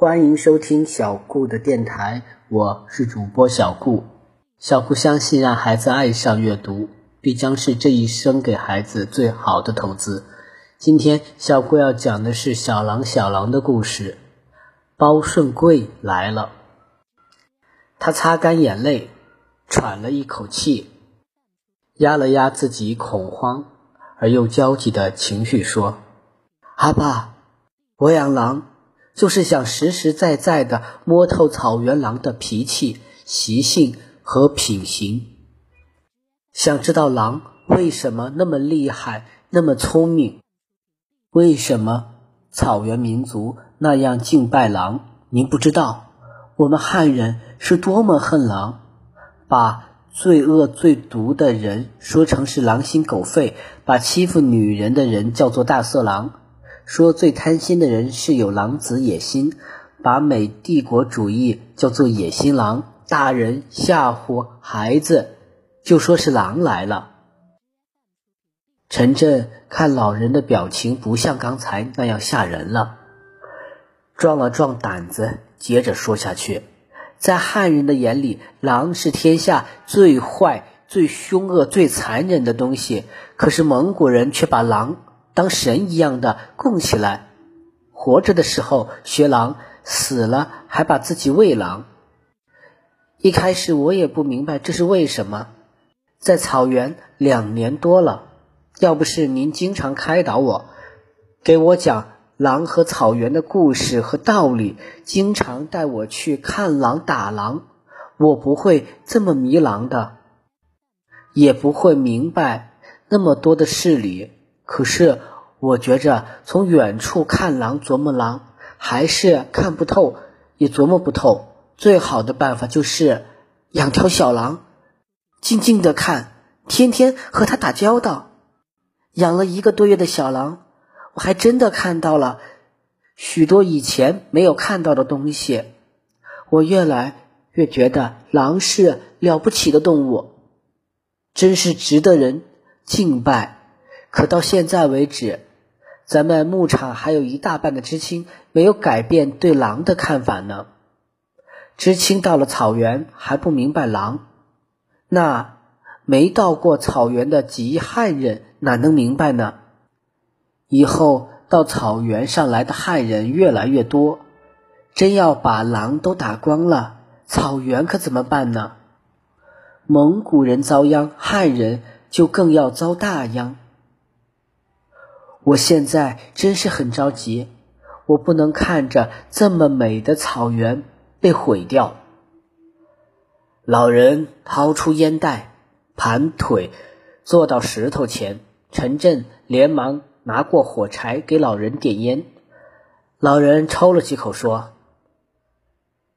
欢迎收听小顾的电台，我是主播小顾。小顾相信，让孩子爱上阅读，必将是这一生给孩子最好的投资。今天，小顾要讲的是小狼小狼的故事。包顺贵来了，他擦干眼泪，喘了一口气，压了压自己恐慌而又焦急的情绪，说：“阿爸，我养狼。”就是想实实在在的摸透草原狼的脾气、习性和品行，想知道狼为什么那么厉害、那么聪明，为什么草原民族那样敬拜狼？您不知道，我们汉人是多么恨狼，把最恶最毒的人说成是狼心狗肺，把欺负女人的人叫做大色狼。说最贪心的人是有狼子野心，把美帝国主义叫做野心狼。大人吓唬孩子，就说是狼来了。陈震看老人的表情不像刚才那样吓人了，壮了壮胆子，接着说下去。在汉人的眼里，狼是天下最坏、最凶恶、最残忍的东西，可是蒙古人却把狼。当神一样的供起来，活着的时候学狼，死了还把自己喂狼。一开始我也不明白这是为什么，在草原两年多了，要不是您经常开导我，给我讲狼和草原的故事和道理，经常带我去看狼打狼，我不会这么迷狼的，也不会明白那么多的事理。可是，我觉着从远处看狼琢磨狼，还是看不透，也琢磨不透。最好的办法就是养条小狼，静静的看，天天和它打交道。养了一个多月的小狼，我还真的看到了许多以前没有看到的东西。我越来越觉得狼是了不起的动物，真是值得人敬拜。可到现在为止，咱们牧场还有一大半的知青没有改变对狼的看法呢。知青到了草原还不明白狼，那没到过草原的极汉人哪能明白呢？以后到草原上来的汉人越来越多，真要把狼都打光了，草原可怎么办呢？蒙古人遭殃，汉人就更要遭大殃。我现在真是很着急，我不能看着这么美的草原被毁掉。老人掏出烟袋，盘腿坐到石头前。陈震连忙拿过火柴给老人点烟。老人抽了几口，说：“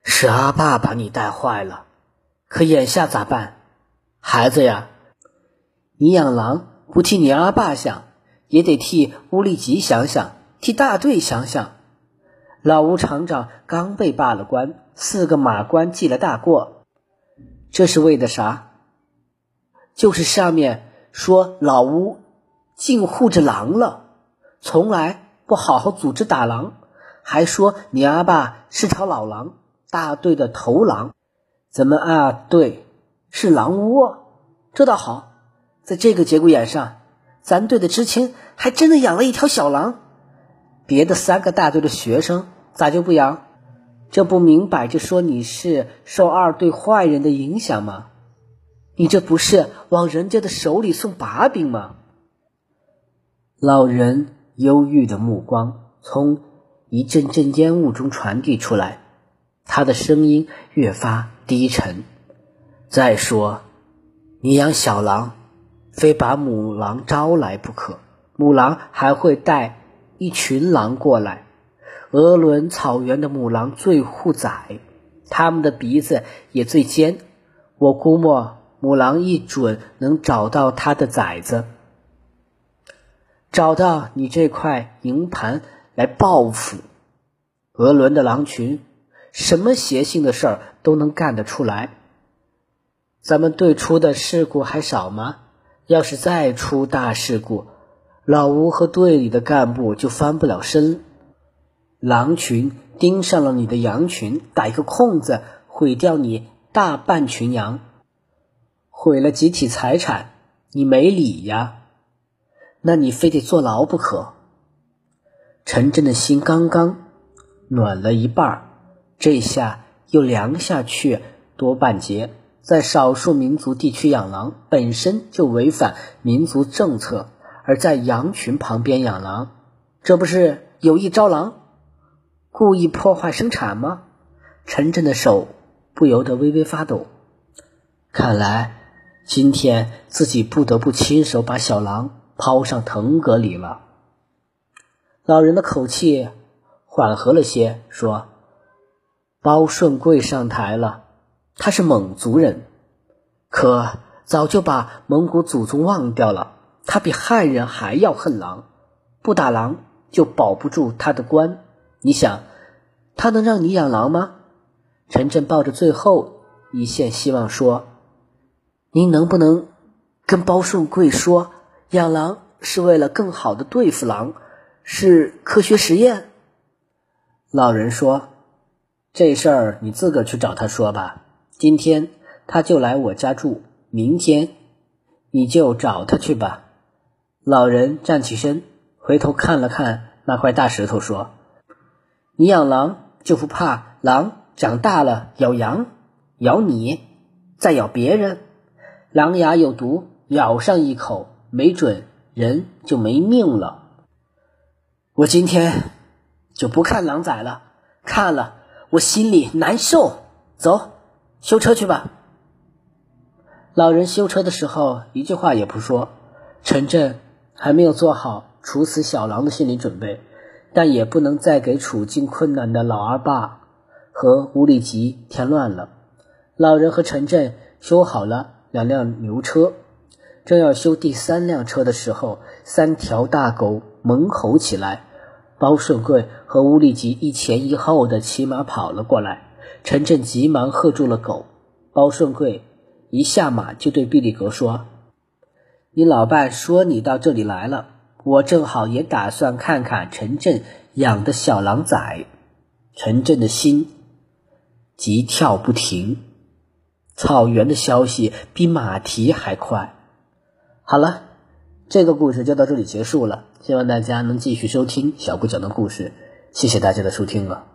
是阿爸把你带坏了，可眼下咋办？孩子呀，你养狼不替你阿爸想。”也得替乌力吉想想，替大队想想。老吴厂长刚被罢了官，四个马官记了大过，这是为的啥？就是上面说老吴净护着狼了，从来不好好组织打狼，还说你阿爸是条老狼，大队的头狼。怎么啊对是狼窝，这倒好，在这个节骨眼上。咱队的知青还真的养了一条小狼，别的三个大队的学生咋就不养？这不明摆着说你是受二队坏人的影响吗？你这不是往人家的手里送把柄吗？老人忧郁的目光从一阵阵烟雾中传递出来，他的声音越发低沉。再说，你养小狼。非把母狼招来不可，母狼还会带一群狼过来。鄂伦草原的母狼最护崽，它们的鼻子也最尖。我估摸母狼一准能找到它的崽子，找到你这块营盘来报复。鄂伦的狼群，什么邪性的事儿都能干得出来。咱们队出的事故还少吗？要是再出大事故，老吴和队里的干部就翻不了身。狼群盯上了你的羊群，打一个空子，毁掉你大半群羊，毁了集体财产，你没理呀？那你非得坐牢不可。陈真的心刚刚暖了一半，这下又凉下去多半截。在少数民族地区养狼本身就违反民族政策，而在羊群旁边养狼，这不是有意招狼？故意破坏生产吗？陈震的手不由得微微发抖。看来今天自己不得不亲手把小狼抛上腾格里了。老人的口气缓和了些，说：“包顺贵上台了，他是蒙族人，可早就把蒙古祖宗忘掉了。他比汉人还要恨狼，不打狼就保不住他的官。”你想，他能让你养狼吗？陈震抱着最后一线希望说：“您能不能跟包顺贵说，养狼是为了更好的对付狼，是科学实验？”老人说：“这事儿你自个去找他说吧。今天他就来我家住，明天你就找他去吧。”老人站起身，回头看了看那块大石头，说。你养狼就不怕狼长大了咬羊，咬你，再咬别人？狼牙有毒，咬上一口，没准人就没命了。我今天就不看狼崽了，看了我心里难受。走，修车去吧。老人修车的时候一句话也不说。陈震还没有做好处死小狼的心理准备。但也不能再给处境困难的老二爸和吴立吉添乱了。老人和陈震修好了两辆牛车，正要修第三辆车的时候，三条大狗猛吼起来。包顺贵和吴立吉一前一后的骑马跑了过来，陈震急忙喝住了狗。包顺贵一下马就对毕力格说：“你老伴说你到这里来了。”我正好也打算看看陈震养的小狼崽，陈震的心急跳不停。草原的消息比马蹄还快。好了，这个故事就到这里结束了。希望大家能继续收听小顾讲的故事。谢谢大家的收听了。